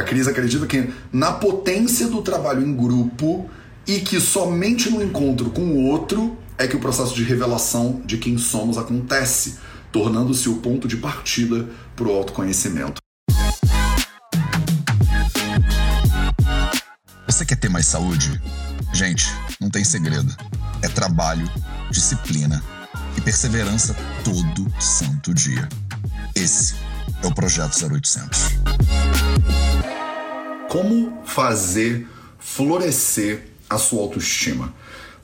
A Cris acredita que na potência do trabalho em grupo e que somente no encontro com o outro é que o processo de revelação de quem somos acontece, tornando-se o ponto de partida para o autoconhecimento. Você quer ter mais saúde? Gente, não tem segredo. É trabalho, disciplina e perseverança todo santo dia. Esse é o Projeto 0800. Como fazer florescer a sua autoestima?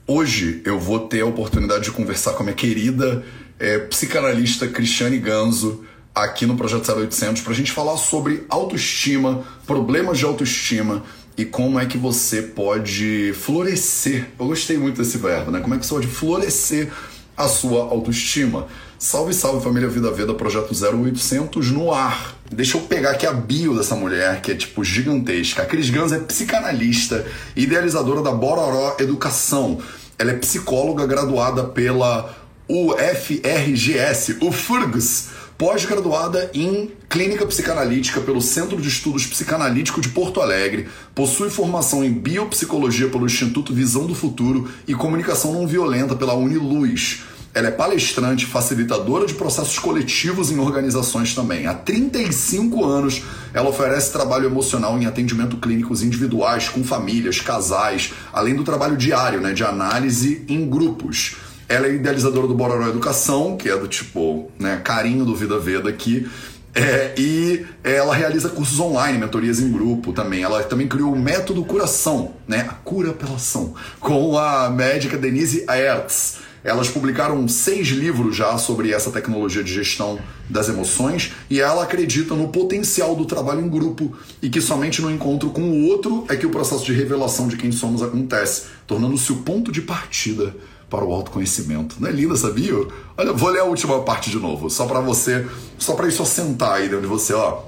Hoje eu vou ter a oportunidade de conversar com a minha querida é, psicanalista Cristiane Ganzo aqui no Projeto 0800 para a gente falar sobre autoestima, problemas de autoestima e como é que você pode florescer. Eu gostei muito desse verbo, né? Como é que você pode florescer a sua autoestima. Salve, salve família Vida Veda, projeto 0800 no ar. Deixa eu pegar aqui a bio dessa mulher, que é tipo gigantesca. A Cris Gans é psicanalista, idealizadora da Bororó Educação. Ela é psicóloga graduada pela UFRGS, o FURGS, pós-graduada em Clínica Psicanalítica pelo Centro de Estudos Psicanalítico de Porto Alegre, possui formação em Biopsicologia pelo Instituto Visão do Futuro e Comunicação Não Violenta pela Uniluz. Ela é palestrante, facilitadora de processos coletivos em organizações também. Há 35 anos, ela oferece trabalho emocional em atendimento clínicos individuais, com famílias, casais, além do trabalho diário, né, de análise em grupos. Ela é idealizadora do Bororó Educação, que é do tipo, né, carinho do Vida Veda aqui. É, e ela realiza cursos online, mentorias em grupo também. Ela também criou o método Curação, né? A cura pela ação, com a médica Denise Aerts. Elas publicaram seis livros já sobre essa tecnologia de gestão das emoções e ela acredita no potencial do trabalho em grupo e que somente no encontro com o outro é que o processo de revelação de quem somos acontece, tornando-se o ponto de partida para o autoconhecimento. Não é linda essa bio? Olha, vou ler a última parte de novo, só para você, só para isso assentar aí de você, ó.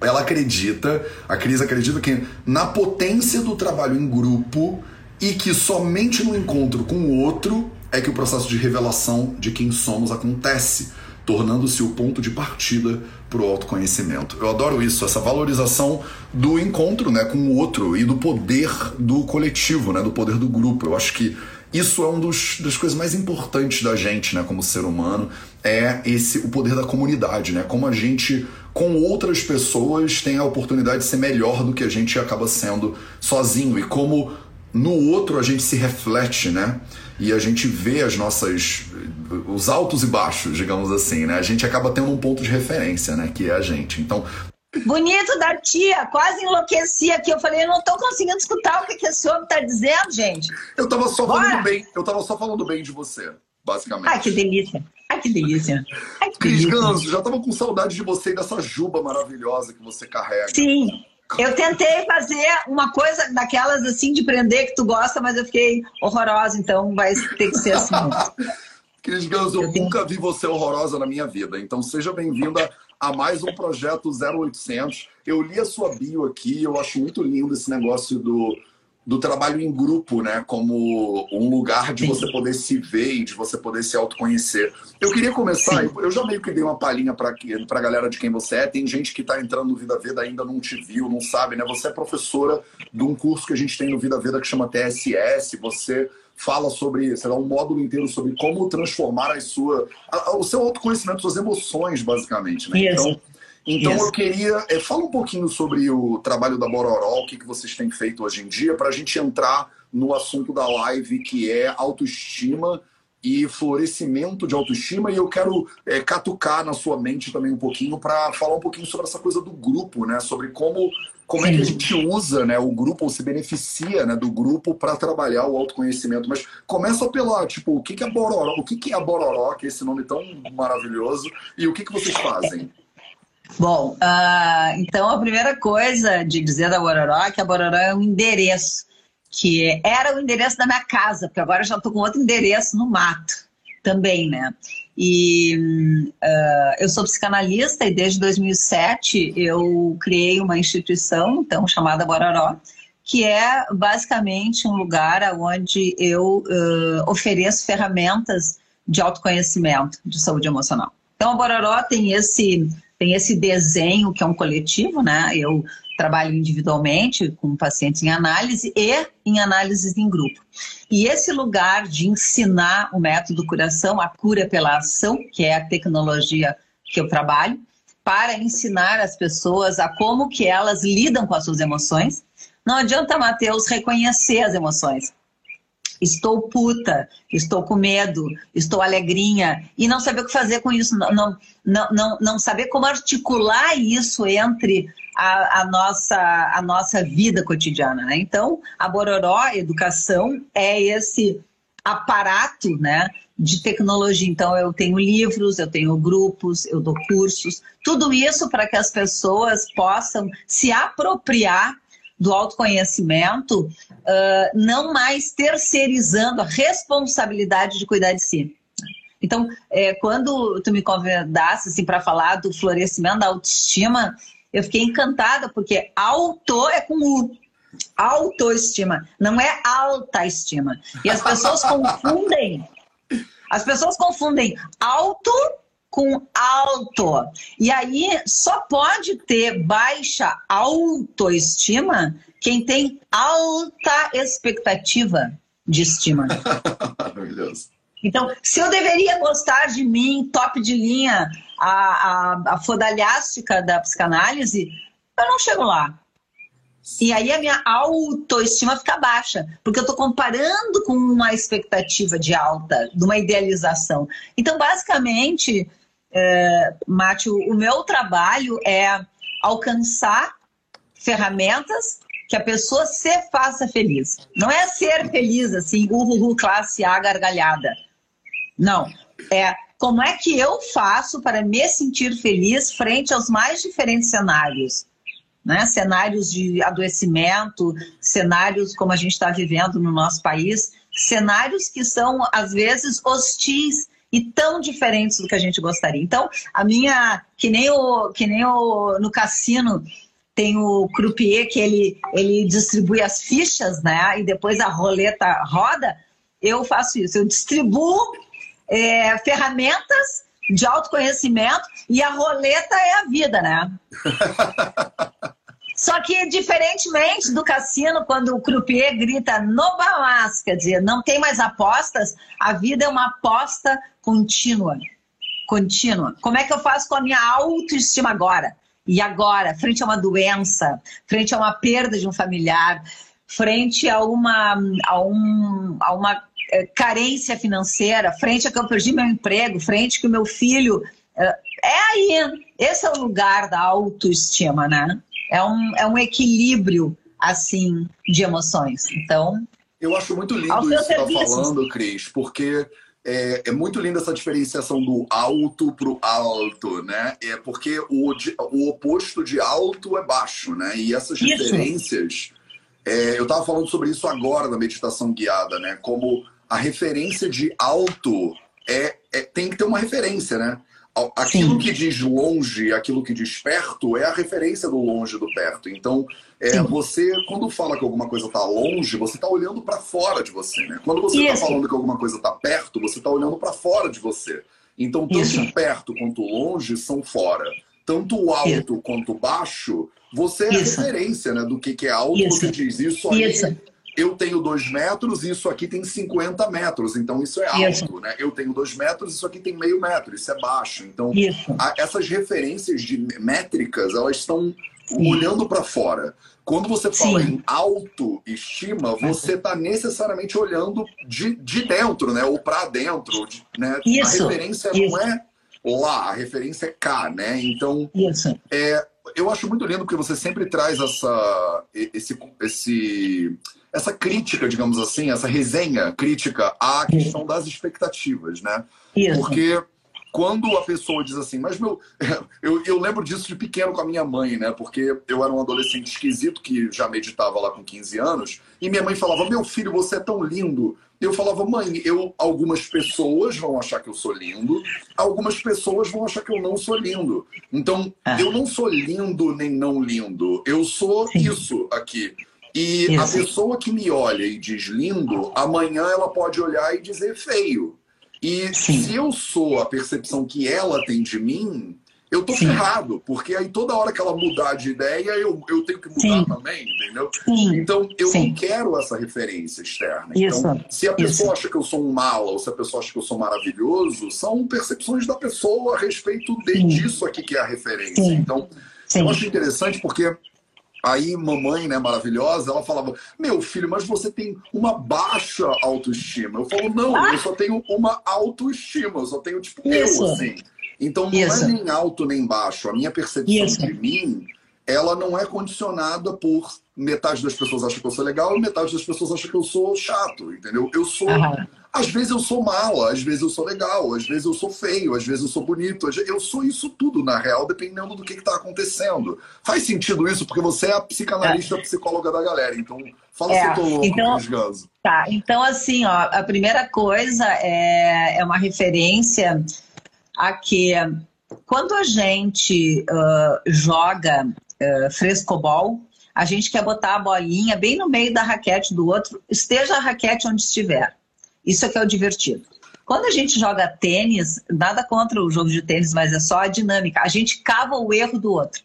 Ela acredita, a Cris acredita que na potência do trabalho em grupo e que somente no encontro com o outro é que o processo de revelação de quem somos acontece, tornando-se o ponto de partida para o autoconhecimento. Eu adoro isso, essa valorização do encontro né, com o outro e do poder do coletivo, né, do poder do grupo. Eu acho que isso é uma das coisas mais importantes da gente, né, como ser humano, é esse o poder da comunidade, né? Como a gente com outras pessoas tem a oportunidade de ser melhor do que a gente acaba sendo sozinho e como no outro a gente se reflete, né? E a gente vê as nossas os altos e baixos, digamos assim, né? A gente acaba tendo um ponto de referência, né, que é a gente. Então, Bonito da tia, quase enlouqueci aqui. Eu falei, eu não tô conseguindo escutar o que, que esse homem tá dizendo, gente. Eu tava só Bora. falando bem, eu tava só falando bem de você, basicamente. Ai, que delícia. Ai, que delícia. Ai, que Cris Ganso, já tava com saudade de você e dessa juba maravilhosa que você carrega. Sim. Eu tentei fazer uma coisa daquelas assim de prender que tu gosta, mas eu fiquei horrorosa, então vai ter que ser assim. Cris Ganso, eu, eu nunca vi você horrorosa na minha vida, então seja bem-vinda a mais um projeto 0800. Eu li a sua bio aqui, eu acho muito lindo esse negócio do, do trabalho em grupo, né? Como um lugar de você poder se ver e de você poder se autoconhecer. Eu queria começar, Sim. eu já meio que dei uma palhinha para a galera de quem você é. Tem gente que está entrando no Vida Veda ainda não te viu, não sabe, né? Você é professora de um curso que a gente tem no Vida Veda que chama TSS. Você fala sobre, sei lá, um módulo inteiro sobre como transformar a sua, a, o seu autoconhecimento, suas emoções, basicamente. Né? Então, então eu queria. É, fala um pouquinho sobre o trabalho da Bororó, o que, que vocês têm feito hoje em dia, para a gente entrar no assunto da live, que é autoestima e florescimento de autoestima. E eu quero é, catucar na sua mente também um pouquinho para falar um pouquinho sobre essa coisa do grupo, né? Sobre como como Sim. é que a gente usa né, o grupo ou se beneficia né, do grupo para trabalhar o autoconhecimento. Mas começa pela, tipo, o que, que é Bororó? O que, que é a Bororó, que é esse nome tão maravilhoso, e o que, que vocês fazem? Bom, uh, então a primeira coisa de dizer da Bororó é que a Bororó é um endereço, que era o endereço da minha casa, porque agora eu já estou com outro endereço no mato também, né? E uh, eu sou psicanalista e desde 2007 eu criei uma instituição, então chamada Bororó, que é basicamente um lugar onde eu uh, ofereço ferramentas de autoconhecimento de saúde emocional. Então a Bororó tem esse tem esse desenho que é um coletivo, né? Eu trabalho individualmente com pacientes em análise e em análises em grupo. E esse lugar de ensinar o método curação, a cura pela ação, que é a tecnologia que eu trabalho, para ensinar as pessoas a como que elas lidam com as suas emoções. Não adianta, Mateus, reconhecer as emoções. Estou puta, estou com medo, estou alegrinha, e não saber o que fazer com isso, não, não, não, não saber como articular isso entre a, a, nossa, a nossa vida cotidiana. Né? Então, a Bororó Educação é esse aparato né, de tecnologia. Então, eu tenho livros, eu tenho grupos, eu dou cursos, tudo isso para que as pessoas possam se apropriar do autoconhecimento, uh, não mais terceirizando a responsabilidade de cuidar de si. Então, é, quando tu me convidasse assim, para falar do florescimento da autoestima, eu fiquei encantada, porque auto é com U. Autoestima, não é alta estima. E as pessoas confundem. As pessoas confundem auto com alto. E aí só pode ter baixa autoestima quem tem alta expectativa de estima. Maravilhoso. Então, se eu deveria gostar de mim, top de linha, a, a, a fodalhástica da psicanálise, eu não chego lá. E aí a minha autoestima fica baixa, porque eu estou comparando com uma expectativa de alta, de uma idealização. Então, basicamente, é, Mátio, o meu trabalho é alcançar ferramentas que a pessoa se faça feliz. Não é ser feliz assim, uhul, classe A gargalhada. Não. É como é que eu faço para me sentir feliz frente aos mais diferentes cenários. Né? Cenários de adoecimento, cenários como a gente está vivendo no nosso país, cenários que são, às vezes, hostis e tão diferentes do que a gente gostaria. Então, a minha, que nem o, que nem o no cassino tem o croupier que ele, ele distribui as fichas, né? E depois a roleta roda. Eu faço isso, eu distribuo é, ferramentas de autoconhecimento e a roleta é a vida, né? Só que, diferentemente do cassino, quando o croupier grita no balas, quer dizer, não tem mais apostas, a vida é uma aposta contínua. Contínua. Como é que eu faço com a minha autoestima agora? E agora, frente a uma doença, frente a uma perda de um familiar, frente a uma, a um, a uma é, carência financeira, frente a que eu perdi meu emprego, frente que o meu filho. É, é aí, esse é o lugar da autoestima, né? É um, é um equilíbrio, assim, de emoções. Então. Eu acho muito lindo isso que você está falando, Cris, porque é, é, muito linda essa diferenciação do alto pro alto, né? É porque o, o oposto de alto é baixo, né? E essas isso. diferenças. É, eu estava falando sobre isso agora na meditação guiada, né? Como a referência de alto é, é tem que ter uma referência, né? Aquilo Sim. que diz longe, aquilo que diz perto, é a referência do longe do perto. Então, é, você, quando fala que alguma coisa está longe, você está olhando para fora de você. Né? Quando você está falando que alguma coisa está perto, você está olhando para fora de você. Então, tanto Isso. perto quanto longe são fora. Tanto alto Isso. quanto baixo, você é a referência né, do que, que é alto. Você diz isso aí eu tenho dois metros e isso aqui tem 50 metros, então isso é alto, isso. né? Eu tenho dois metros e isso aqui tem meio metro, isso é baixo. Então, a, essas referências de métricas, elas estão Sim. olhando para fora. Quando você fala Sim. em autoestima, você está necessariamente olhando de, de dentro, né? Ou para dentro, né? Isso. A referência isso. não é lá, a referência é cá, né? Então, é, eu acho muito lindo porque você sempre traz essa, esse, esse essa crítica, digamos assim, essa resenha crítica à questão das expectativas, né? Isso. Porque quando a pessoa diz assim, mas meu. Eu, eu lembro disso de pequeno com a minha mãe, né? Porque eu era um adolescente esquisito que já meditava lá com 15 anos, e minha mãe falava: Meu filho, você é tão lindo. Eu falava, mãe, eu, algumas pessoas vão achar que eu sou lindo, algumas pessoas vão achar que eu não sou lindo. Então, ah. eu não sou lindo nem não lindo. Eu sou Sim. isso aqui. E Isso. a pessoa que me olha e diz lindo, amanhã ela pode olhar e dizer feio. E Sim. se eu sou a percepção que ela tem de mim, eu tô Sim. ferrado, porque aí toda hora que ela mudar de ideia, eu, eu tenho que mudar Sim. também, entendeu? Sim. Então, eu não quero essa referência externa. Isso. Então, se a pessoa Isso. acha que eu sou um mala ou se a pessoa acha que eu sou maravilhoso, são percepções da pessoa a respeito de, disso aqui que é a referência. Então, eu acho interessante porque Aí, mamãe, né, maravilhosa, ela falava: Meu filho, mas você tem uma baixa autoestima. Eu falo: Não, ah. eu só tenho uma autoestima, eu só tenho, tipo, Isso. eu, assim. Então não é Isso. é nem alto nem baixo. A minha percepção Isso. de mim, ela não é condicionada por metade das pessoas acha que eu sou legal e metade das pessoas acha que eu sou chato, entendeu? Eu sou. Às vezes eu sou mala, às vezes eu sou legal, às vezes eu sou feio, às vezes eu sou bonito. Eu sou isso tudo, na real, dependendo do que está acontecendo. Faz sentido isso, porque você é a psicanalista, é. a psicóloga da galera. Então, fala é. se eu tô então, Tá, então assim, ó, a primeira coisa é, é uma referência a que quando a gente uh, joga uh, frescobol, a gente quer botar a bolinha bem no meio da raquete do outro, esteja a raquete onde estiver. Isso é que é o divertido. Quando a gente joga tênis, nada contra o jogo de tênis, mas é só a dinâmica. A gente cava o erro do outro.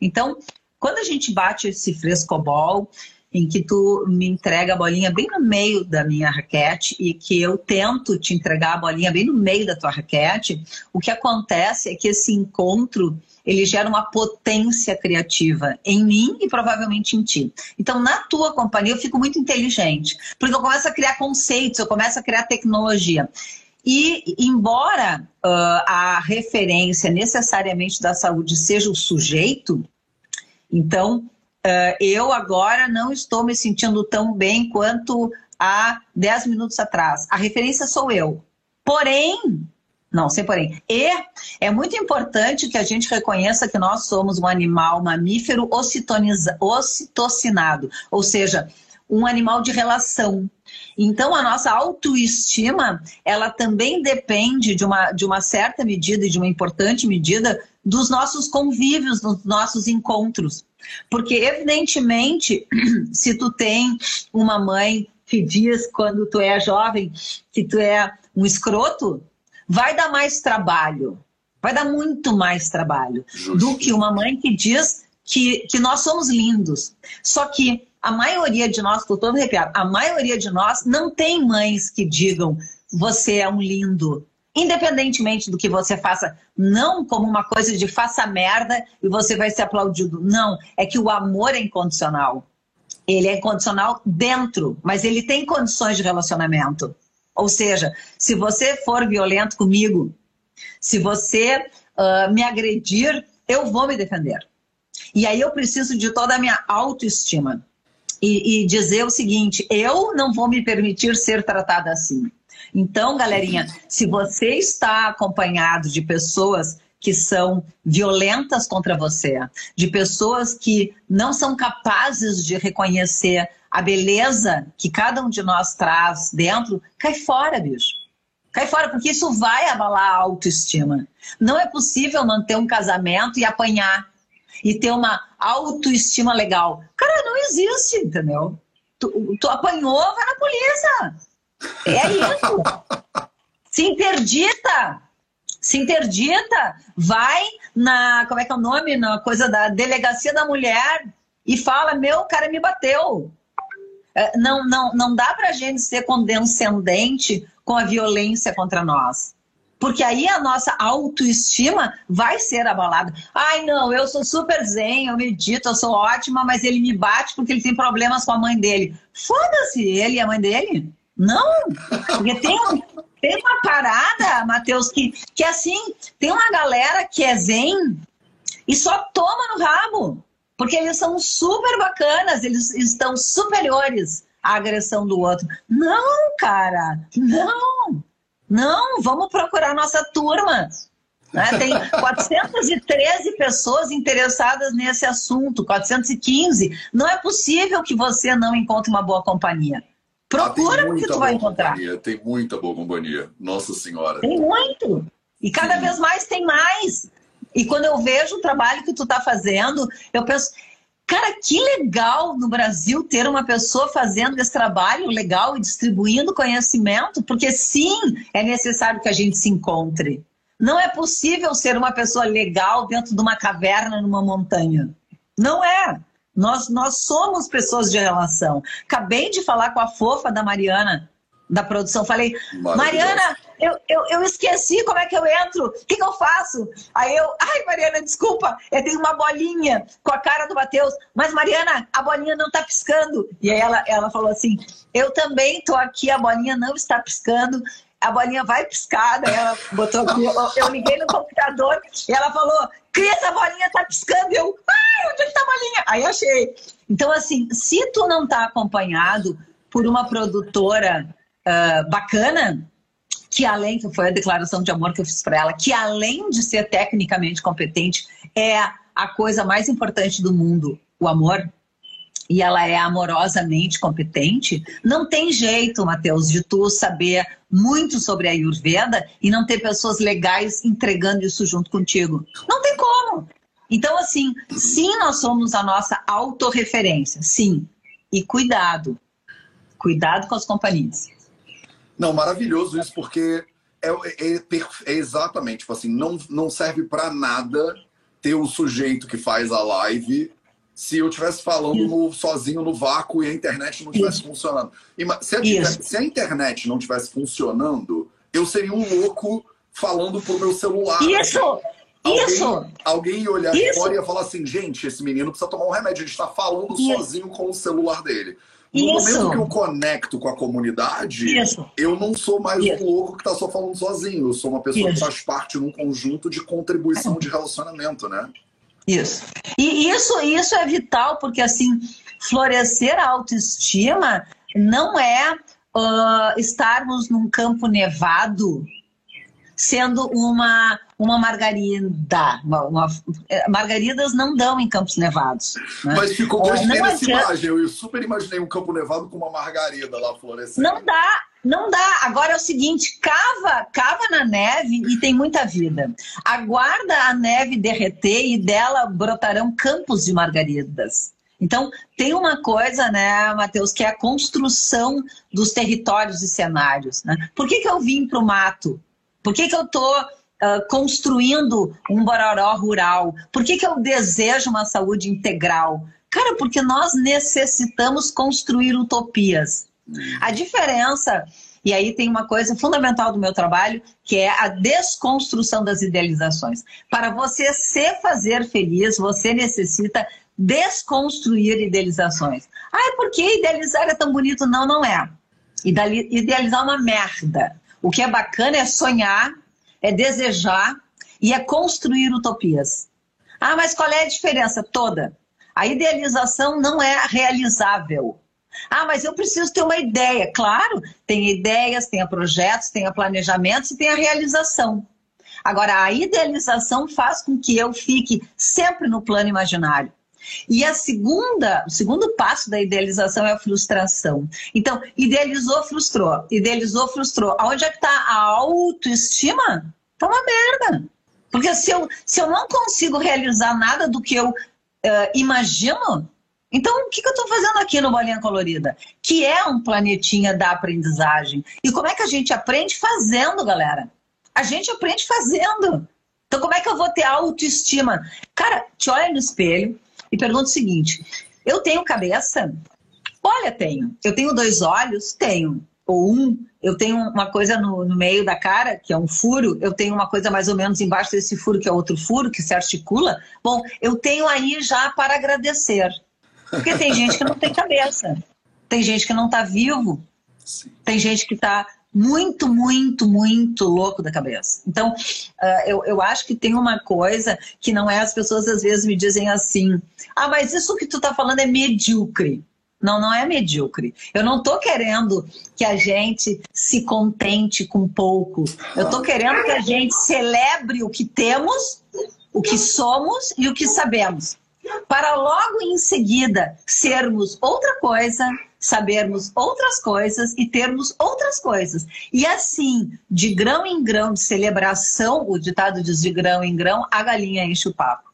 Então, quando a gente bate esse frescobol, em que tu me entrega a bolinha bem no meio da minha raquete e que eu tento te entregar a bolinha bem no meio da tua raquete, o que acontece é que esse encontro ele gera uma potência criativa em mim e provavelmente em ti. Então, na tua companhia, eu fico muito inteligente, porque eu começo a criar conceitos, eu começo a criar tecnologia. E, embora uh, a referência necessariamente da saúde seja o sujeito, então uh, eu agora não estou me sentindo tão bem quanto há 10 minutos atrás. A referência sou eu. Porém, não, sem porém. E é muito importante que a gente reconheça que nós somos um animal mamífero ocitocinado, ou seja, um animal de relação. Então, a nossa autoestima, ela também depende de uma, de uma certa medida e de uma importante medida dos nossos convívios, dos nossos encontros. Porque, evidentemente, se tu tem uma mãe que diz quando tu é jovem que tu é um escroto, vai dar mais trabalho. Vai dar muito mais trabalho Justo. do que uma mãe que diz que, que nós somos lindos. Só que a maioria de nós, estou todo arrepiado, a maioria de nós não tem mães que digam você é um lindo, independentemente do que você faça, não como uma coisa de faça merda e você vai ser aplaudido. Não, é que o amor é incondicional. Ele é incondicional dentro, mas ele tem condições de relacionamento. Ou seja, se você for violento comigo, se você uh, me agredir, eu vou me defender. E aí eu preciso de toda a minha autoestima. E, e dizer o seguinte: eu não vou me permitir ser tratada assim. Então, galerinha, se você está acompanhado de pessoas que são violentas contra você, de pessoas que não são capazes de reconhecer a beleza que cada um de nós traz dentro, cai fora, bicho. Cai fora, porque isso vai abalar a autoestima. Não é possível manter um casamento e apanhar e ter uma autoestima legal. Cara, não existe, entendeu? Tu, tu apanhou, vai na polícia. É isso. Se interdita. Se interdita. Vai na. Como é que é o nome? Na coisa da delegacia da mulher e fala: meu, cara me bateu. É, não, não, não dá pra gente ser condescendente com a violência contra nós. Porque aí a nossa autoestima vai ser abalada. Ai, não, eu sou super zen, eu medito, eu sou ótima, mas ele me bate porque ele tem problemas com a mãe dele. Foda-se ele e a mãe dele. Não, porque tem, tem uma parada, Matheus, que, que assim, tem uma galera que é zen e só toma no rabo. Porque eles são super bacanas, eles estão superiores à agressão do outro. Não, cara, não. Não, vamos procurar nossa turma. Né? Tem 413 pessoas interessadas nesse assunto, 415. Não é possível que você não encontre uma boa companhia. Procura ah, que tu vai encontrar. Companhia, tem muita boa companhia. Nossa Senhora. Tem muito. E cada Sim. vez mais tem mais. E quando eu vejo o trabalho que tu está fazendo, eu penso, cara, que legal no Brasil ter uma pessoa fazendo esse trabalho legal e distribuindo conhecimento, porque sim, é necessário que a gente se encontre. Não é possível ser uma pessoa legal dentro de uma caverna numa montanha. Não é. Nós, nós somos pessoas de relação. Acabei de falar com a fofa da Mariana, da produção. Falei, Mariana, eu, eu, eu, esqueci como é que eu entro, o que, que, eu faço? Aí eu, ai, Mariana, desculpa, eu tenho uma bolinha com a cara do Matheus, mas Mariana, a bolinha não tá piscando. E aí ela, ela falou assim: eu também tô aqui, a bolinha não está piscando. A bolinha vai piscar, daí ela botou aqui, eu, eu liguei no computador e ela falou: Cris, a bolinha tá piscando. Eu, ai, onde é que tá a bolinha? Aí achei. Então, assim, se tu não tá acompanhado por uma produtora uh, bacana, que além, que foi a declaração de amor que eu fiz para ela, que além de ser tecnicamente competente, é a coisa mais importante do mundo, o amor, e ela é amorosamente competente, não tem jeito, Matheus, de tu saber muito sobre a Ayurveda e não ter pessoas legais entregando isso junto contigo. Não tem como. Então, assim, sim, nós somos a nossa autorreferência, sim. E cuidado. Cuidado com as companhias. Não, maravilhoso isso, porque é, é, é exatamente, tipo assim, não, não serve para nada ter o sujeito que faz a live se eu estivesse falando no, sozinho no vácuo e a internet não estivesse funcionando. Se a, se a, internet não estivesse funcionando, eu seria um louco falando pro meu celular. Isso! Alguém, Isso! Alguém ia olhar Isso. fora e ia falar assim, gente, esse menino precisa tomar um remédio, ele está falando Isso. sozinho com o celular dele. No Isso. momento que eu conecto com a comunidade, Isso. eu não sou mais Isso. um louco que está só falando sozinho. Eu sou uma pessoa que faz parte de um conjunto de contribuição de relacionamento, né? Isso. E isso, isso é vital, porque assim, florescer a autoestima não é uh, estarmos num campo nevado sendo uma, uma margarida. Uma, uma, é, margaridas não dão em campos nevados. Né? Mas ficou gostei dessa adianta... imagem. Eu super imaginei um campo nevado com uma margarida lá florescendo. Não dá, não dá. Agora é o seguinte: cava, cava na neve e tem muita vida. Aguarda a neve derreter e dela brotarão campos de margaridas. Então, tem uma coisa, né, Matheus, que é a construção dos territórios e cenários. Né? Por que, que eu vim para o mato? Por que, que eu estou uh, construindo um bororó rural? Por que, que eu desejo uma saúde integral? Cara, porque nós necessitamos construir utopias. A diferença, e aí tem uma coisa fundamental do meu trabalho, que é a desconstrução das idealizações. Para você se fazer feliz, você necessita desconstruir idealizações. Ah, por que idealizar é tão bonito? Não, não é. Idealizar é uma merda. O que é bacana é sonhar, é desejar e é construir utopias. Ah, mas qual é a diferença? Toda. A idealização não é realizável. Ah, mas eu preciso ter uma ideia. Claro, tem ideias, tem projetos, tem planejamentos e tem a realização. Agora, a idealização faz com que eu fique sempre no plano imaginário. E a segunda, o segundo passo da idealização é a frustração. Então, idealizou, frustrou. Idealizou, frustrou. Aonde é que está a autoestima? Está uma merda. Porque se eu, se eu não consigo realizar nada do que eu uh, imagino, então o que, que eu estou fazendo aqui no Bolinha Colorida? Que é um planetinha da aprendizagem. E como é que a gente aprende? Fazendo, galera. A gente aprende fazendo. Então, como é que eu vou ter autoestima? Cara, te olha no espelho, e pergunta o seguinte: eu tenho cabeça? Olha, tenho. Eu tenho dois olhos? Tenho. Ou um, eu tenho uma coisa no, no, meio da cara, que é um furo, eu tenho uma coisa mais ou menos embaixo desse furo, que é outro furo, que se articula. Bom, eu tenho aí já para agradecer. Porque tem gente que não tem cabeça, tem gente que não está vivo, tem gente que está muito, muito, muito louco da cabeça. Então, uh, eu, eu acho que tem uma coisa que não é, as pessoas às vezes me dizem assim, ah, mas isso que tu tá falando é medíocre. Não, não é medíocre. Eu não tô querendo que a gente se contente com pouco. Eu tô querendo que a gente celebre o que temos, o que somos e o que sabemos. Para logo em seguida sermos outra coisa, sabermos outras coisas e termos outras coisas. E assim, de grão em grão de celebração, o ditado diz de grão em grão, a galinha enche o papo.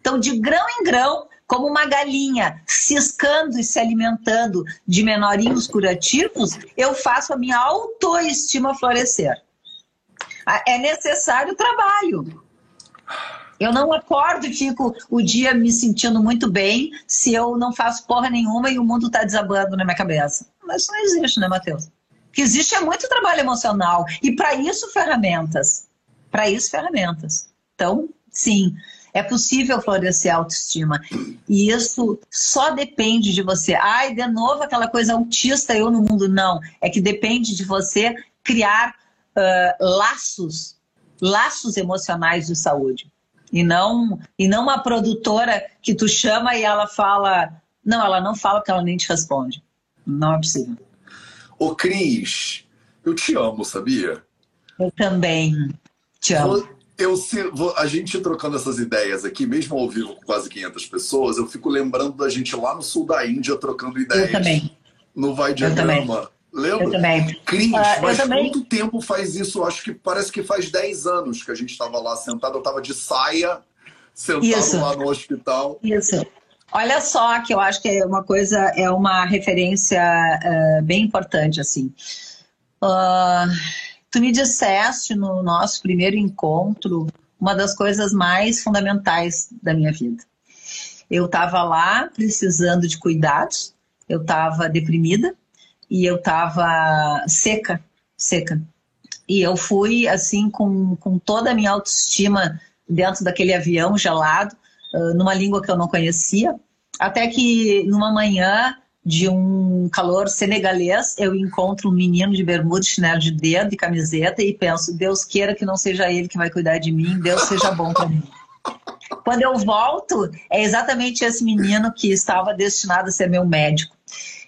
Então, de grão em grão, como uma galinha ciscando e se alimentando de menorinhos curativos, eu faço a minha autoestima florescer. É necessário trabalho. Eu não acordo e fico o dia me sentindo muito bem se eu não faço porra nenhuma e o mundo está desabando na minha cabeça. Mas isso não existe, né, Matheus? O que existe é muito trabalho emocional. E para isso, ferramentas. Para isso, ferramentas. Então, sim, é possível florescer a autoestima. E isso só depende de você. Ai, de novo aquela coisa autista, eu no mundo. Não. É que depende de você criar uh, laços, laços emocionais de saúde e não e não uma produtora que tu chama e ela fala, não, ela não fala porque ela nem te responde. Não é possível. Ô Cris, eu te amo, sabia? Eu também te amo. Eu, eu, a gente trocando essas ideias aqui, mesmo ao vivo com quase 500 pessoas, eu fico lembrando da gente lá no sul da Índia trocando ideias. Eu também. No Vai Diagrama. Lembra? Eu também. Cris, uh, mas também... quanto tempo faz isso? Acho que parece que faz 10 anos que a gente estava lá sentado. Eu estava de saia, sentado isso. lá no hospital. Isso. Olha só que eu acho que é uma coisa, é uma referência uh, bem importante, assim. Uh, tu me disseste no nosso primeiro encontro uma das coisas mais fundamentais da minha vida. Eu estava lá precisando de cuidados, eu estava deprimida, e eu tava seca, seca. E eu fui, assim, com, com toda a minha autoestima dentro daquele avião gelado, uh, numa língua que eu não conhecia, até que numa manhã de um calor senegalês, eu encontro um menino de bermuda, chinelo de dedo e camiseta e penso, Deus queira que não seja ele que vai cuidar de mim, Deus seja bom para mim. Quando eu volto, é exatamente esse menino que estava destinado a ser meu médico.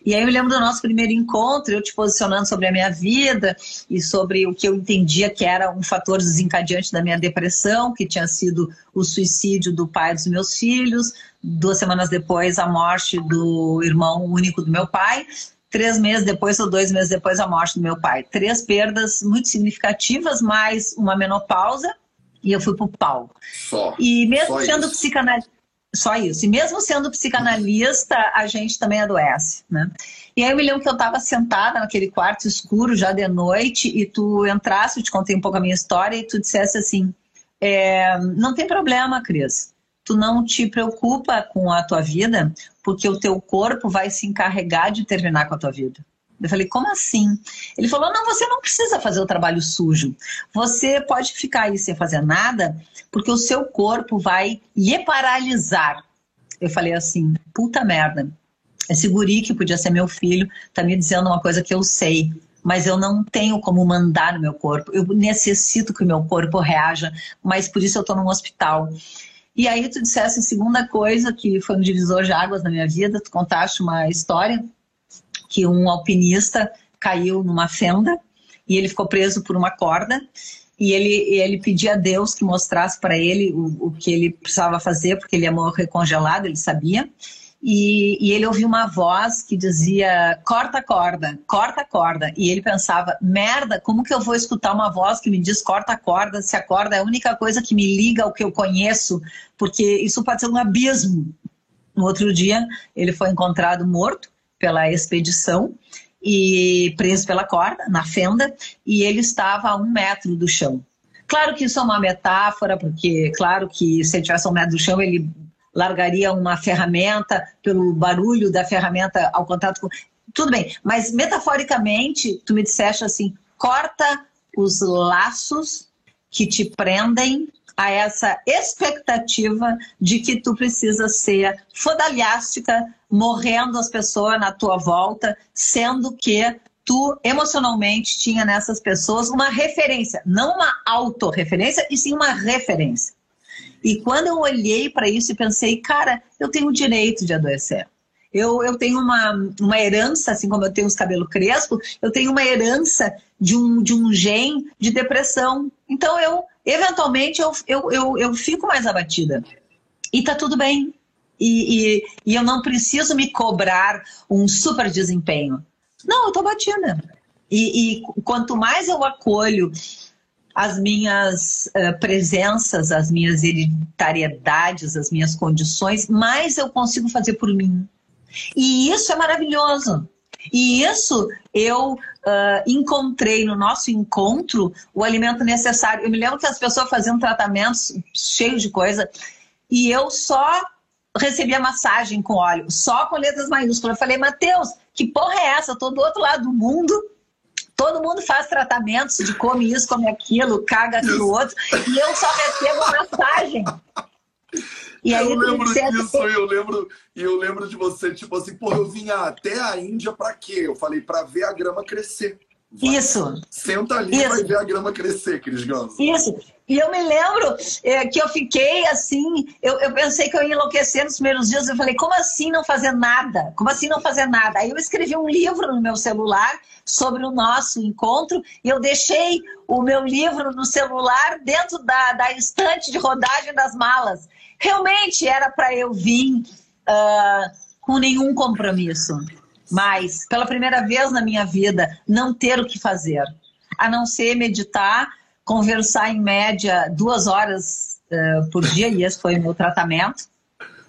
E aí eu me lembro do nosso primeiro encontro, eu te posicionando sobre a minha vida e sobre o que eu entendia que era um fator desencadeante da minha depressão, que tinha sido o suicídio do pai dos meus filhos, duas semanas depois a morte do irmão único do meu pai, três meses depois ou dois meses depois a morte do meu pai. Três perdas muito significativas, mais uma menopausa, e eu fui pro pau. Só. E mesmo sendo psicanalista só isso. E mesmo sendo psicanalista, a gente também adoece, né? E aí eu me lembro que eu estava sentada naquele quarto escuro já de noite e tu entrasse, eu te contei um pouco a minha história e tu dissesse assim, é, não tem problema, Cris. Tu não te preocupa com a tua vida, porque o teu corpo vai se encarregar de terminar com a tua vida. Eu falei, como assim? Ele falou, não, você não precisa fazer o trabalho sujo. Você pode ficar aí sem fazer nada, porque o seu corpo vai lhe paralisar. Eu falei assim, puta merda. Esse guri que podia ser meu filho tá me dizendo uma coisa que eu sei, mas eu não tenho como mandar no meu corpo. Eu necessito que o meu corpo reaja, mas por isso eu tô num hospital. E aí tu dissesse a segunda coisa que foi um divisor de águas na minha vida, tu contaste uma história que um alpinista caiu numa fenda e ele ficou preso por uma corda e ele, ele pedia a Deus que mostrasse para ele o, o que ele precisava fazer, porque ele ia morrer congelado, ele sabia. E, e, ele ouviu uma voz que dizia: corta a corda, corta a corda. E ele pensava: merda, como que eu vou escutar uma voz que me diz corta a corda, se a corda é a única coisa que me liga ao que eu conheço? Porque isso pode ser um abismo. No outro dia, ele foi encontrado morto pela expedição e preso pela corda na fenda e ele estava a um metro do chão. Claro que isso é uma metáfora, porque claro que se ele tivesse a um metro do chão ele largaria uma ferramenta pelo barulho da ferramenta ao contato com tudo bem, mas metaforicamente tu me disseste assim, corta os laços que te prendem a essa expectativa de que tu precisa ser fodalhástica, morrendo as pessoas na tua volta, sendo que tu emocionalmente tinha nessas pessoas uma referência, não uma autorreferência, e sim uma referência. E quando eu olhei para isso e pensei, cara, eu tenho o direito de adoecer. Eu, eu tenho uma, uma herança, assim como eu tenho os cabelos crespos, eu tenho uma herança de um, de um gene de depressão. Então, eu, eventualmente, eu, eu, eu, eu fico mais abatida. E tá tudo bem. E, e, e eu não preciso me cobrar um super desempenho. Não, eu tô abatida. E, e quanto mais eu acolho as minhas uh, presenças, as minhas hereditariedades, as minhas condições, mais eu consigo fazer por mim. E isso é maravilhoso. E isso eu uh, encontrei no nosso encontro o alimento necessário. Eu me lembro que as pessoas faziam tratamentos cheios de coisa e eu só recebia massagem com óleo, só com letras maiúsculas. Eu falei, Mateus, que porra é essa? Tô do outro lado do mundo. Todo mundo faz tratamentos de come isso, come aquilo, caga aquilo outro, e eu só recebo massagem. E aí, eu lembro disso, eu lembro, e eu lembro de você, tipo assim, porra, eu vinha até a Índia para quê? Eu falei, para ver a grama crescer. Vai. Isso. Senta ali e vai ver a grama crescer, Cris Ganso. Isso. E eu me lembro é, que eu fiquei assim, eu, eu, pensei que eu ia enlouquecer nos primeiros dias. Eu falei, como assim não fazer nada? Como assim não fazer nada? Aí eu escrevi um livro no meu celular sobre o nosso encontro e eu deixei o meu livro no celular dentro da, da estante de rodagem das malas. Realmente era para eu vir uh, com nenhum compromisso, mas pela primeira vez na minha vida, não ter o que fazer, a não ser meditar, conversar em média duas horas uh, por dia, e esse foi o meu tratamento,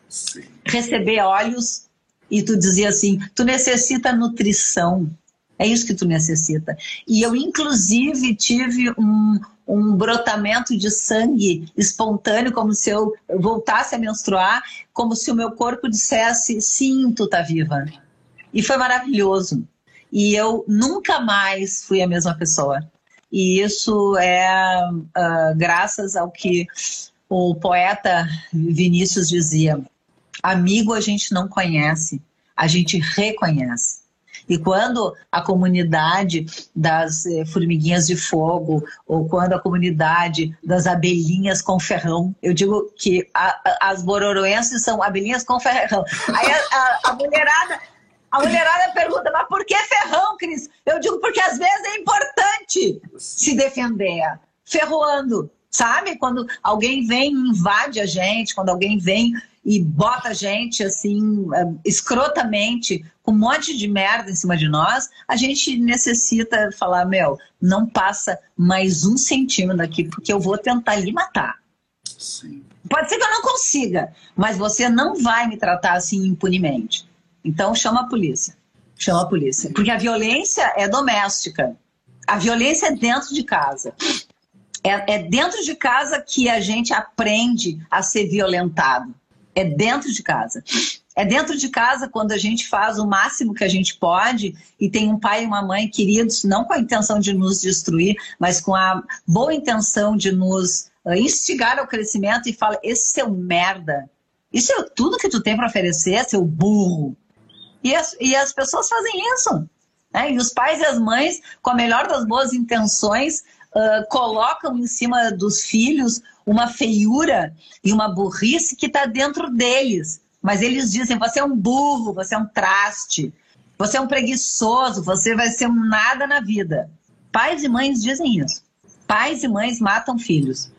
Sim. receber olhos, e tu dizia assim: tu necessita nutrição. É isso que tu necessita. E eu, inclusive, tive um, um brotamento de sangue espontâneo, como se eu voltasse a menstruar, como se o meu corpo dissesse: sim, tu tá viva. E foi maravilhoso. E eu nunca mais fui a mesma pessoa. E isso é uh, graças ao que o poeta Vinícius dizia: amigo a gente não conhece, a gente reconhece. E quando a comunidade das eh, formiguinhas de fogo, ou quando a comunidade das abelhinhas com ferrão, eu digo que a, a, as bororoenses são abelhinhas com ferrão. Aí a, a mulherada. A mulherada pergunta, mas por que ferrão, Cris? Eu digo porque às vezes é importante se defender, ferroando, sabe? Quando alguém vem e invade a gente, quando alguém vem e bota a gente assim, é, escrotamente, com um monte de merda em cima de nós, a gente necessita falar: meu, não passa mais um centímetro daqui, porque eu vou tentar lhe matar. Sim. Pode ser que eu não consiga, mas você não vai me tratar assim impunemente. Então chama a polícia. Chama a polícia. Porque a violência é doméstica. A violência é dentro de casa. É, é dentro de casa que a gente aprende a ser violentado é dentro de casa. É dentro de casa quando a gente faz o máximo que a gente pode e tem um pai e uma mãe queridos, não com a intenção de nos destruir, mas com a boa intenção de nos uh, instigar ao crescimento e fala: esse seu merda, isso é tudo que tu tem para oferecer, seu burro. E as, e as pessoas fazem isso. Né? E os pais e as mães, com a melhor das boas intenções, uh, colocam em cima dos filhos uma feiura e uma burrice que está dentro deles. Mas eles dizem: você é um burro, você é um traste, você é um preguiçoso, você vai ser um nada na vida. Pais e mães dizem isso. Pais e mães matam filhos.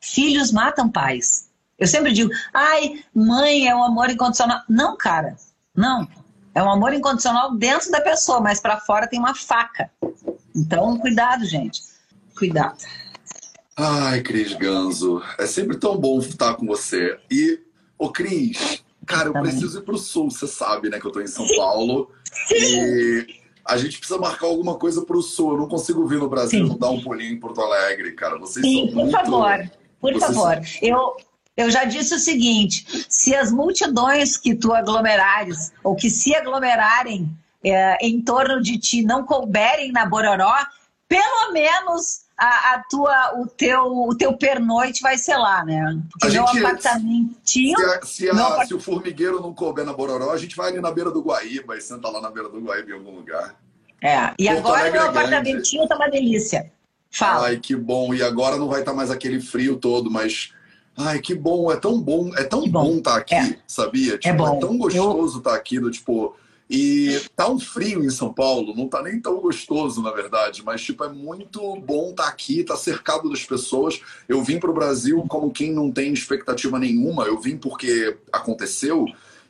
Filhos matam pais. Eu sempre digo: ai, mãe é um amor incondicional. Não, cara, não. É um amor incondicional dentro da pessoa, mas para fora tem uma faca. Então, cuidado, gente. Cuidado. Ai, Cris Ganzo, é sempre tão bom estar com você. E, ô Cris, cara, eu preciso ir pro sul, você sabe, né, que eu tô em São Paulo. E a gente precisa marcar alguma coisa pro sul. Eu não consigo vir no Brasil, Sim. não dar um pulinho em Porto Alegre, cara. Vocês Sim, por muito... favor, por Vocês favor. São... Eu, eu já disse o seguinte: se as multidões que tu aglomerares, ou que se aglomerarem é, em torno de ti, não couberem na Bororó, pelo menos a, a, tua, o, teu, o teu pernoite vai ser lá, né? Porque meu gente, apartamentinho. Se, a, se, a, se, o formigueiro não couber na Bororó, a gente vai ali na beira do Guaíba e senta lá na beira do Guaíba em algum lugar. É, e Porto agora Alegre meu é apartamentinho tá uma delícia. Fala. Ai, que bom. E agora não vai estar tá mais aquele frio todo, mas. Ai, que bom, é tão bom, é tão bom estar tá aqui, é. sabia? Tipo, é, bom. é tão gostoso estar eu... tá aqui, do tipo, e tá um frio em São Paulo, não tá nem tão gostoso, na verdade, mas tipo, é muito bom estar tá aqui, tá cercado das pessoas. Eu vim para o Brasil como quem não tem expectativa nenhuma, eu vim porque aconteceu.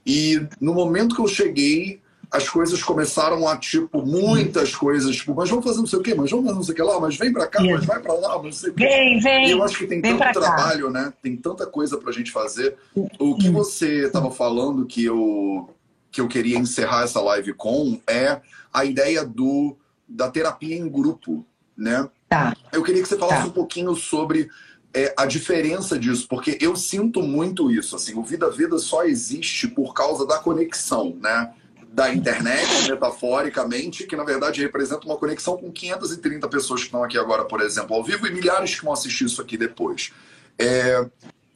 E no momento que eu cheguei, as coisas começaram a, tipo, muitas coisas, tipo, mas vamos fazer não sei o quê, mas vamos fazer não sei o que lá, mas vem para cá, mas vai para lá, mas não sei o quê. Vem, vem. E eu acho que tem tanto trabalho, né? Tem tanta coisa pra gente fazer. O que você estava falando que eu que eu queria encerrar essa live com é a ideia do da terapia em grupo, né? Tá. Eu queria que você falasse Tá. um pouquinho sobre é, a diferença disso, porque eu sinto muito isso. Assim, o Vida Vida só existe por causa da conexão, né? Da internet, metaforicamente, que na verdade representa uma conexão com 530 pessoas que estão aqui agora, por exemplo, ao vivo, e milhares que vão assistir isso aqui depois. É,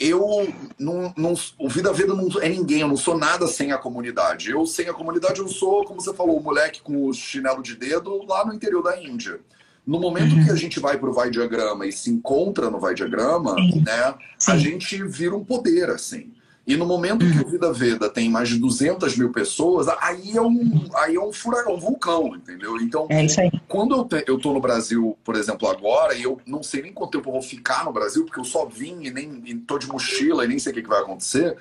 eu não, não, o Vida Vida não é ninguém, eu não sou nada sem a comunidade. Eu, sem a comunidade, eu sou, como você falou, o moleque com o chinelo de dedo lá no interior da Índia. No momento Uhum. que a gente vai para o Vai Diagrama e se encontra no Vai Diagrama, Sim. né, Sim. a gente vira um poder, assim. E no momento Uhum. que o Vida Veda tem mais de 200 mil pessoas, aí é um, aí é um furacão, um vulcão, entendeu? Então, É isso aí. quando eu, te, eu tô no Brasil, por exemplo, agora, e eu não sei nem quanto tempo eu vou ficar no Brasil, porque eu só vim e nem e tô de mochila e nem sei o que, que vai acontecer,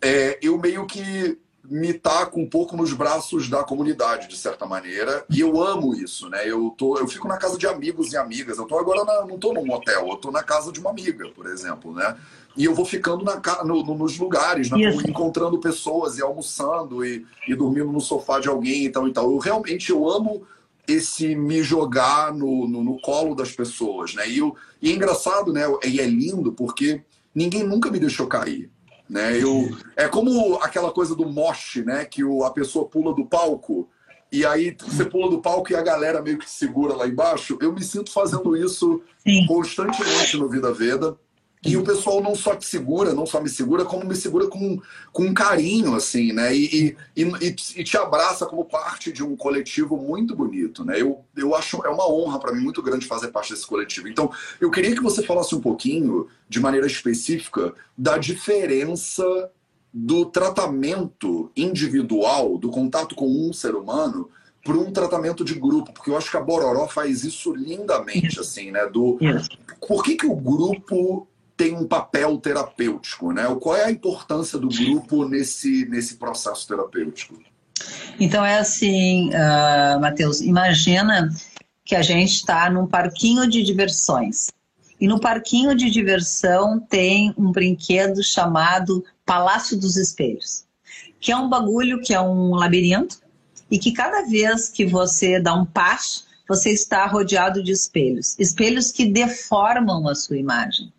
é, eu meio que me taco um pouco nos braços da comunidade, de certa maneira, e eu amo isso, né? Eu, tô, eu fico na casa de amigos e amigas. Eu tô agora, na, não tô num hotel, eu tô na casa de uma amiga, por exemplo, né? E eu vou ficando na, no- no- nos lugares, na encontrando pessoas e almoçando e, e dormindo no sofá de alguém e tal e tal. Eu realmente eu amo esse me jogar no, no, no colo das pessoas, né? E, eu, e é engraçado, né? E é lindo porque ninguém nunca me deixou cair. Né? Eu, é como aquela coisa do moche, né? Que o, a pessoa pula do palco e aí você pula do palco e a galera meio que segura lá embaixo. Eu me sinto fazendo isso Sim. constantemente no Vida Veda. E o pessoal não só te segura, não só me segura, como me segura com, com carinho, assim, né? E, e, e, te abraça como parte de um coletivo muito bonito, né? Eu, eu acho é uma honra para mim muito grande fazer parte desse coletivo. Então, eu queria que você falasse um pouquinho, de maneira específica, da diferença do tratamento individual, do contato com um ser humano, para um tratamento de grupo, porque eu acho que a Bororó faz isso lindamente, assim, né? Do, por que, que o grupo tem um papel terapêutico, né? Qual é a importância do grupo nesse, nesse processo terapêutico? Então é assim, uh, Matheus, imagina que a gente está num parquinho de diversões. E no parquinho de diversão tem um brinquedo chamado Palácio dos Espelhos, que é um bagulho que é um labirinto e que cada vez que você dá um passo, você está rodeado de espelhos, espelhos que deformam a sua imagem.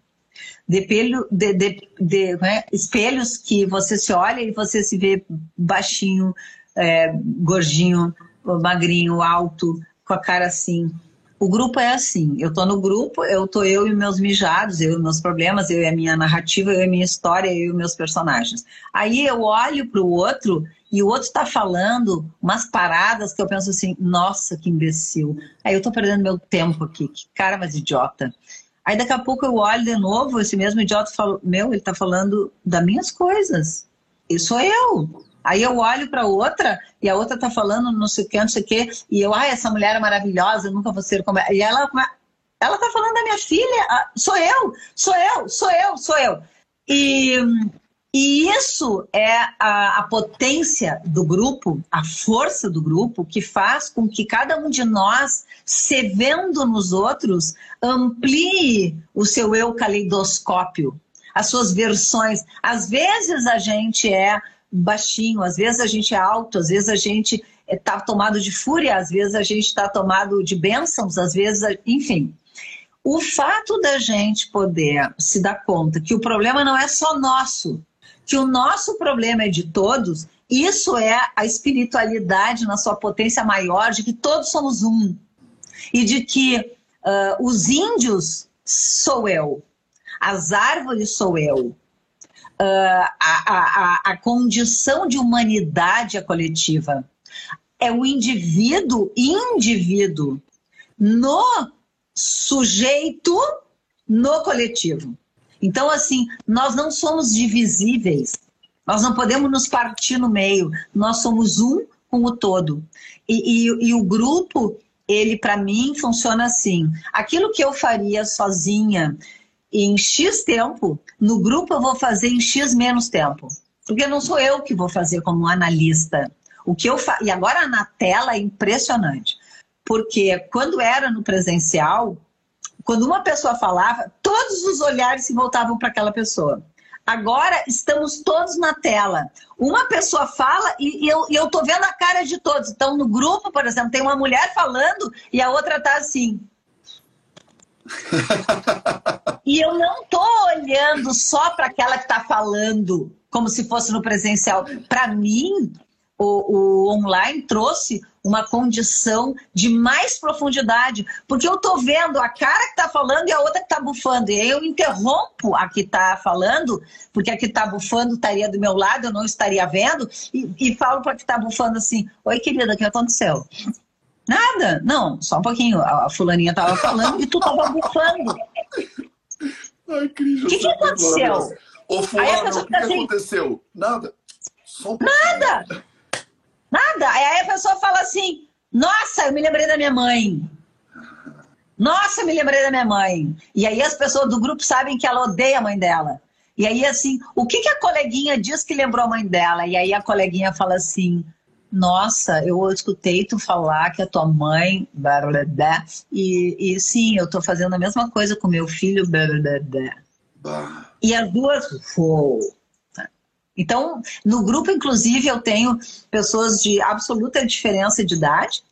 De, de, de, né? Espelhos que você se olha e você se vê baixinho, é, gordinho, magrinho, alto, com a cara assim. O grupo é assim. Eu tô no grupo, eu tô eu e meus mijados, eu e meus problemas, eu e a minha narrativa, eu e a minha história, eu e meus personagens. Aí eu olho pro outro e o outro tá falando umas paradas que eu penso assim, nossa, que imbecil. Aí eu tô perdendo meu tempo aqui, que cara mais idiota. Aí daqui a pouco eu olho de novo, esse mesmo idiota fala, meu, ele tá falando das minhas coisas. E sou eu. Aí eu olho para outra e a outra tá falando não sei o que, não sei o que, e eu, ai, essa mulher é maravilhosa, eu nunca vou ser como. E ela, ela tá falando da minha filha, sou eu, sou eu, sou eu, sou eu. E, e isso é a, a potência do grupo, a força do grupo, que faz com que cada um de nós, se vendo nos outros, amplie o seu eu caleidoscópio, as suas versões. Às vezes a gente é baixinho, às vezes a gente é alto, às vezes a gente está tomado de fúria, às vezes a gente está tomado de bênçãos, às vezes, enfim. O fato da gente poder se dar conta que o problema não é só nosso, que o nosso problema é de todos, isso é a espiritualidade na sua potência maior, de que todos somos um. E de que uh, os índios sou eu, as árvores sou eu, Uh, a, a, a, condição de humanidade é coletiva. É o indivíduo, indivíduo, no sujeito, no coletivo. Então, assim, nós não somos divisíveis, nós não podemos nos partir no meio, nós somos um com o todo. E, e, e o grupo, ele, para mim, funciona assim: aquilo que eu faria sozinha em X tempo, no grupo eu vou fazer em X menos tempo. Porque não sou eu que vou fazer como analista. O que eu fa... E agora na tela é impressionante. Porque quando era no presencial, quando uma pessoa falava, todos os olhares se voltavam para aquela pessoa. Agora estamos todos na tela. Uma pessoa fala e, eu, e eu tô vendo a cara de todos. Então, no grupo, por exemplo, tem uma mulher falando e a outra tá assim. e eu não tô olhando só para aquela que está falando, como se fosse no presencial. Para mim, o, o online trouxe uma condição de mais profundidade, porque eu tô vendo a cara que está falando e a outra que está bufando. E aí eu interrompo a que está falando, porque a que está bufando estaria do meu lado, eu não estaria vendo, e, e falo para a que está bufando assim: Oi, querida, o que aconteceu? Nada, não, só um pouquinho. A fulaninha estava falando e tu estava bufando. Ai, Cris, O que, que aconteceu? Ô, fulano, o que, que assim, aconteceu? Nada. Um nada. Nada. Aí a pessoa fala assim: Nossa, eu me lembrei da minha mãe. Nossa, eu me lembrei da minha mãe. E aí as pessoas do grupo sabem que ela odeia a mãe dela. E aí, assim, o que, que a coleguinha diz que lembrou a mãe dela? E aí a coleguinha fala assim: Nossa, eu escutei tu falar que a tua mãe. Blá, blá, blá, e, e sim, eu tô fazendo a mesma coisa com meu filho. Blá, blá, blá. E as duas. Uou. Então, no grupo, inclusive, eu tenho pessoas de absoluta diferença de idade.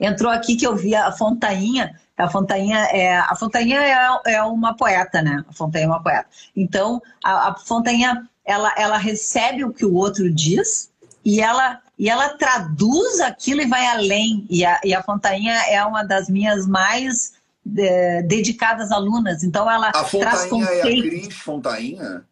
Entrou aqui que eu vi a Fontainha. A Fontainha é, a Fontainha é, é uma poeta, né? A Fontainha é uma poeta. Então, a, a Fontainha, ela, ela recebe o que o outro diz e ela, e ela traduz aquilo e vai além. E a, e a Fontainha é uma das minhas mais é, dedicadas alunas. Então, ela a traz conceitos. é a Cris Fontainha?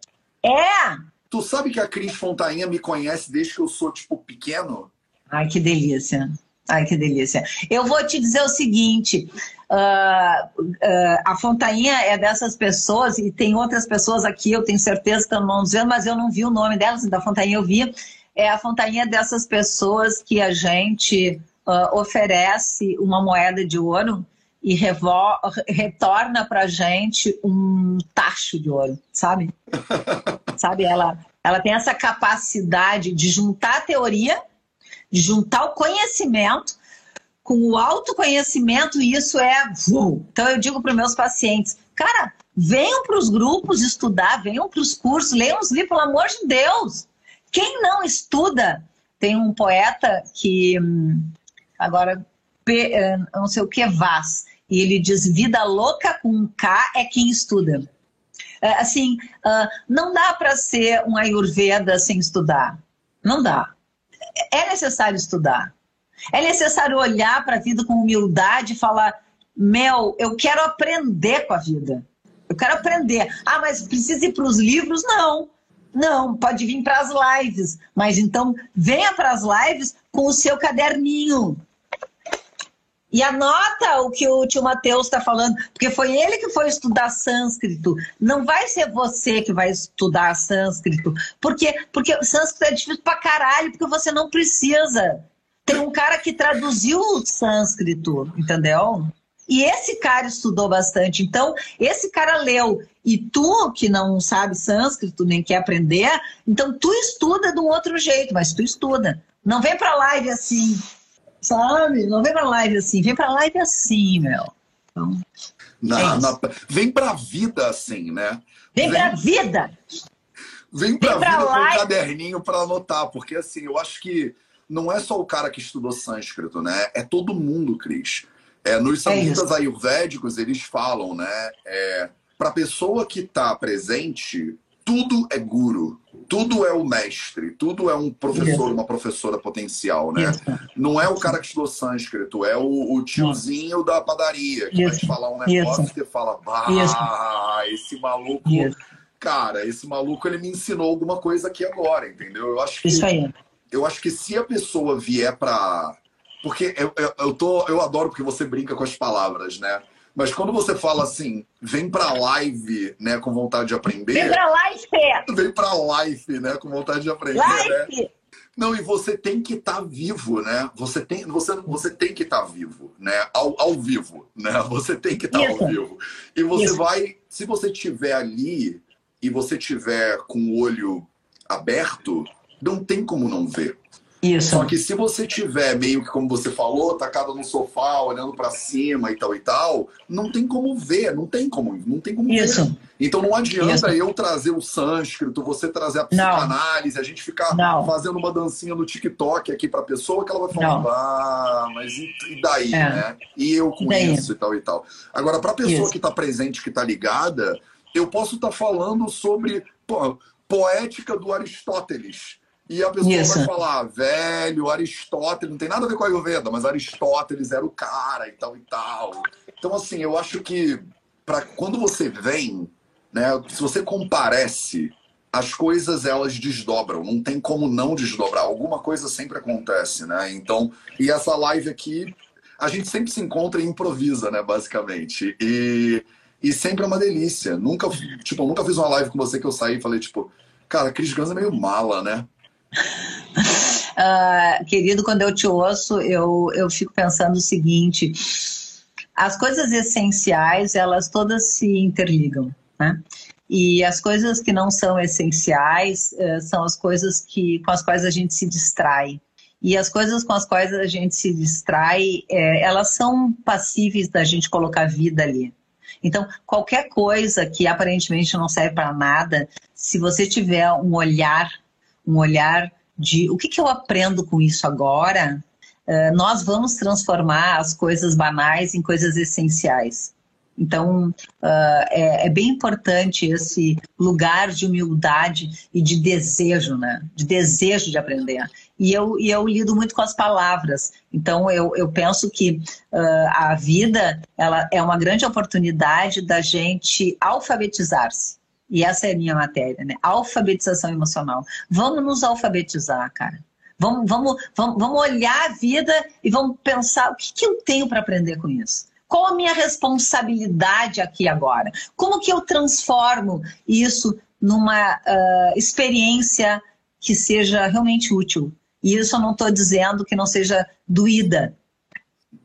É! Tu sabe que a Cris Fontainha me conhece desde que eu sou, tipo, pequeno? Ai, que delícia. Ai, que delícia. Eu vou te dizer o seguinte: uh, uh, a Fontainha é dessas pessoas, e tem outras pessoas aqui, eu tenho certeza que estão não vendo, mas eu não vi o nome delas, da Fontainha eu vi. É a Fontainha é dessas pessoas que a gente uh, oferece uma moeda de ouro e retorna para gente um tacho de ouro, sabe? sabe? Ela, ela tem essa capacidade de juntar a teoria, de juntar o conhecimento com o autoconhecimento, e isso é. Então eu digo para meus pacientes, cara, venham para os grupos estudar, venham para os cursos, leiam os livros, pelo amor de Deus. Quem não estuda, tem um poeta que hum, agora eh, não sei o que Vaz, e ele diz vida louca com K é quem estuda. É, assim, uh, não dá para ser um Ayurveda sem estudar. Não dá. É necessário estudar. É necessário olhar para a vida com humildade e falar: Mel, eu quero aprender com a vida. Eu quero aprender. Ah, mas precisa ir para os livros? Não. Não, pode vir para as lives. Mas então, venha para as lives com o seu caderninho. E anota o que o tio Mateus está falando, porque foi ele que foi estudar sânscrito. Não vai ser você que vai estudar sânscrito. Por quê? Porque sânscrito é difícil pra caralho, porque você não precisa. Tem um cara que traduziu o sânscrito, entendeu? E esse cara estudou bastante. Então, esse cara leu. E tu, que não sabe sânscrito, nem quer aprender, então tu estuda de um outro jeito, mas tu estuda. Não vem pra live assim, Sabe? Não vem pra live assim, vem pra live assim, meu. Então, na, é na, vem pra vida assim, né? Vem, vem pra vida! Vem pra, vem pra vida live. com um caderninho pra anotar, porque assim, eu acho que não é só o cara que estudou sânscrito, né? É todo mundo, Cris. É, nos samhitas é ayurvédicos, eles falam, né? É, para pessoa que está presente, tudo é guru, tudo é o mestre, tudo é um professor, uma professora potencial, né? Não é o cara que estudou sânscrito, é o, o tiozinho da padaria que vai te falar um negócio e você fala, ah, esse maluco. Cara, esse maluco ele me ensinou alguma coisa aqui agora, entendeu? Eu acho que, Isso aí. Eu acho que se a pessoa vier para porque eu, eu, eu, tô, eu adoro porque você brinca com as palavras, né? Mas quando você fala assim, vem pra live, né, com vontade de aprender. Vem pra live! Vem pra live, né, com vontade de aprender, live. né? Não, e você tem que estar tá vivo, né? Você tem, você, você tem que estar tá vivo, né? Ao, ao vivo, né? Você tem que estar tá ao vivo. E você Isso. vai, se você estiver ali e você tiver com o olho aberto, não tem como não ver. Isso. Só que se você tiver meio que, como você falou, tacada no sofá, olhando para cima e tal e tal, não tem como ver, não tem como, não tem como Isso. ver. Então não adianta Isso. eu trazer o sânscrito, você trazer a psicanálise, a gente ficar Não. fazendo uma dancinha no TikTok aqui pra pessoa que ela vai falar, Não. ah, mas e, daí, É. né? E eu com E isso e tal e tal. Agora, pra pessoa Isso. que tá presente, que tá ligada, eu posso estar falando sobre pô, poética do Aristóteles. E a pessoa Isso. vai falar, velho, Aristóteles, não tem nada a ver com a Ayurveda, mas Aristóteles era o cara e tal e tal. Então, assim, eu acho que pra, quando você vem, né, se você comparece, as coisas elas desdobram, não tem como não desdobrar. Alguma coisa sempre acontece, né? Então, e essa live aqui, a gente sempre se encontra e improvisa, né, basicamente. E, e sempre é uma delícia. Nunca, tipo, eu nunca fiz uma live com você que eu saí e falei, tipo, cara, Cris Gans é meio mala, né? Ah, querido, quando eu te ouço, eu, eu fico pensando o seguinte: as coisas essenciais, elas todas se interligam, né? E as coisas que não são essenciais eh, são as coisas que, com as quais a gente se distrai. E as coisas com as quais a gente se distrai, eh, elas são passíveis da gente colocar vida ali. Então, qualquer coisa que aparentemente não serve para nada, se você tiver um olhar, um olhar de o que, que eu aprendo com isso agora, eh, nós vamos transformar as coisas banais em coisas essenciais. Então, ah, é, é bem importante esse lugar de humildade e de desejo, né? De desejo de aprender. E eu, e eu lido muito com as palavras. Então, eu, eu penso que ah, a vida ela é uma grande oportunidade da gente alfabetizar-se. E essa é a minha matéria, né? Alfabetização emocional. Vamos nos alfabetizar, cara. Vamos, vamos, vamos, vamos olhar a vida e vamos pensar o que, que eu tenho para aprender com isso. Qual a minha responsabilidade aqui agora? Como que eu transformo isso numa ah, experiência que seja realmente útil? E isso eu não estou dizendo que não seja doída.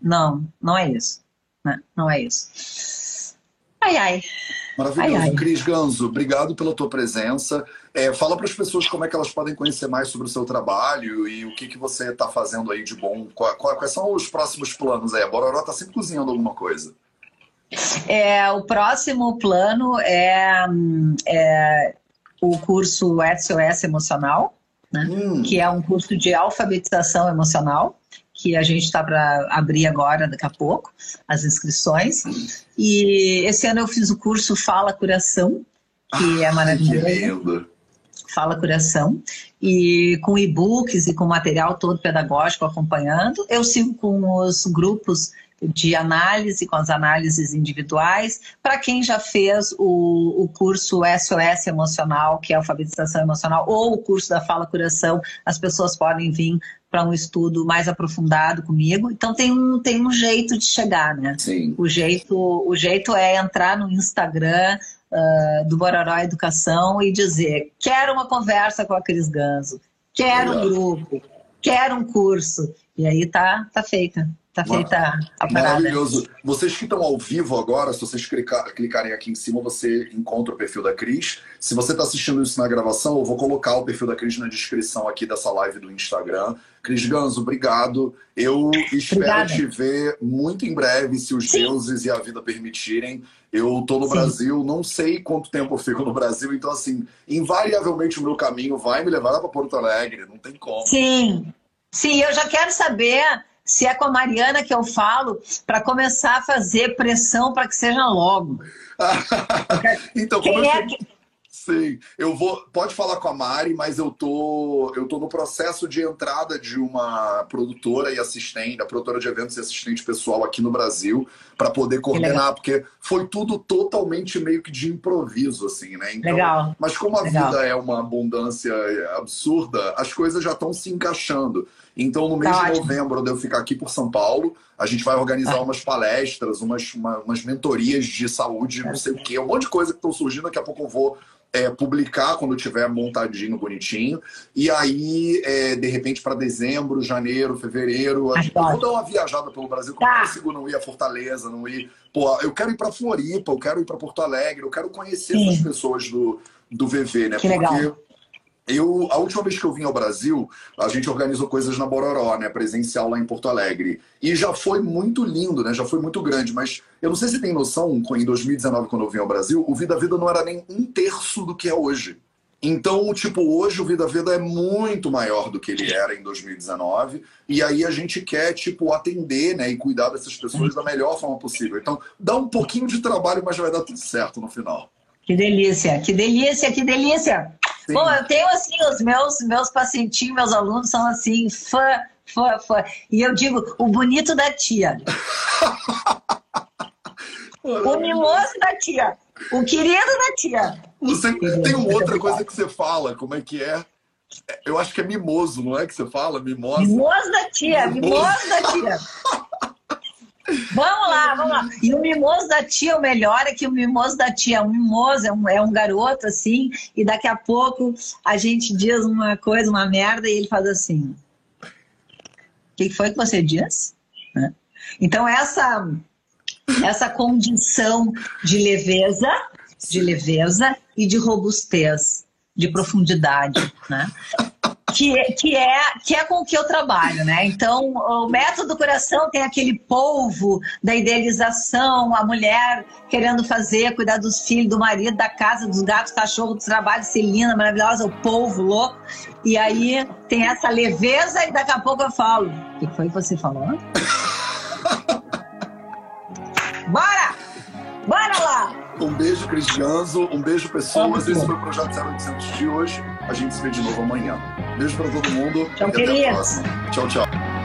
Não, não é isso. né? Não é isso. Ai, ai. Maravilhoso. Ai, ai. Cris Ganzo, obrigado pela tua presença. É, fala para as pessoas como é que elas podem conhecer mais sobre o seu trabalho e o que, que você está fazendo aí de bom. Qua- qua- Quais são os próximos planos aí? A Bororó está sempre cozinhando alguma coisa. É, o próximo plano é, é o curso SOS Emocional, né? Hum, que é um curso de alfabetização emocional, que a gente está para abrir agora, daqui a pouco, as inscrições. E esse ano eu fiz o curso Fala Curação, que é que maravilhoso. lindo. Fala Curação, e com e-books e com material todo pedagógico acompanhando. Eu sigo com os grupos de análise, com as análises individuais. Para quem já fez o, o curso SOS Emocional, que é alfabetização emocional, ou o curso da Fala Curação, as pessoas podem vir para um estudo mais aprofundado comigo. Então tem um, tem um jeito de chegar, né? Sim. O jeito, o jeito é entrar no Instagram ah, do Bororó Educação e dizer: quero uma conversa com a Cris Ganzo, quero um grupo, quero um curso. E aí tá, tá feita. Tá feita a parada. Maravilhoso. Vocês que estão ao vivo agora, se vocês clicar- clicarem aqui em cima, você encontra o perfil da Cris. Se você está assistindo isso na gravação, eu vou colocar o perfil da Cris na descrição aqui dessa live do Instagram. Cris Ganzo, obrigado. Eu espero Obrigada. te ver muito em breve, se os Sim. deuses e a vida permitirem. Eu tô no Sim. Brasil, não sei quanto tempo eu fico no Brasil, então assim, invariavelmente o meu caminho vai me levar para Porto Alegre, não tem como. Sim, sim, eu já quero saber se é com a Mariana que eu falo para começar a fazer pressão para que seja logo. então, como Quem é fico- Sim, eu vou. Pode falar com a Mari, mas eu tô, eu tô no processo de entrada de uma produtora e assistente, a produtora de eventos e assistente pessoal aqui no Brasil, para poder coordenar, porque foi tudo totalmente meio que de improviso, assim, né? Então, Legal. Mas como a Legal. vida é uma abundância absurda, as coisas já estão se encaixando. Então, no mês Tá de ótimo. novembro, eu devo ficar aqui por São Paulo. A gente vai organizar Tá. umas palestras, umas, uma- umas mentorias de saúde, não sei o quê, um monte de coisa que estão surgindo. Daqui a pouco eu vou é, publicar quando tiver montadinho, bonitinho. E aí, é, de repente, para dezembro, janeiro, fevereiro, a gente, eu vou dar uma viajada pelo Brasil, que eu Tá. não consigo não ir a Fortaleza, não ir. Pô, eu quero ir para Floripa, eu quero ir para Porto Alegre, eu quero conhecer Sim. essas pessoas do, do VV, né? Que legal. Eu, a última vez que eu vim ao Brasil, a gente organizou coisas na Bororó, né? Presencial lá em Porto Alegre. E já foi muito lindo, né? Já foi muito grande. Mas eu não sei se tem noção, em 2019, quando eu vim ao Brasil, o Vida Vida não era nem um terço do que é hoje. Então, tipo, hoje o Vida Vida é muito maior do que ele era em 2019. E aí a gente quer, tipo, atender, né? E cuidar dessas pessoas da melhor forma possível. Então, dá um pouquinho de trabalho, mas vai dar tudo certo no final. Que delícia, que delícia, que delícia. Sim. Bom, eu tenho assim, os meus, meus pacientinhos, meus alunos são assim, fã, fã, fã. E eu digo, o bonito da tia. o mimoso da tia. O querido da tia. Você tem uma outra coisa que você fala, como é que é? Eu acho que é mimoso, não é que você fala? Mimosa. Mimoso da tia, mimoso, mimoso da tia. Vamos lá, vamos lá. E o mimoso da tia, o melhor é que o mimoso da tia, o mimoso é um, é um garoto assim, e daqui a pouco a gente diz uma coisa, uma merda, e ele faz assim. O que foi que você disse? Então, essa, essa condição de leveza, de leveza e de robustez, de profundidade, né? Que, que, é, que é com o que eu trabalho, né? Então, o método do coração tem aquele polvo da idealização, a mulher querendo fazer, cuidar dos filhos, do marido, da casa, dos gatos, cachorro, do trabalho, Celina, maravilhosa, o polvo louco. E aí tem essa leveza e daqui a pouco eu falo. O que foi que você falou? Bora! Bora lá! Um beijo, Cristianzo. Um beijo, pessoas. Esse foi o Projeto 0800 de hoje. A gente se vê de novo amanhã. Beijo para todo mundo. Tchau, e queridos. até a próxima. Tchau, tchau.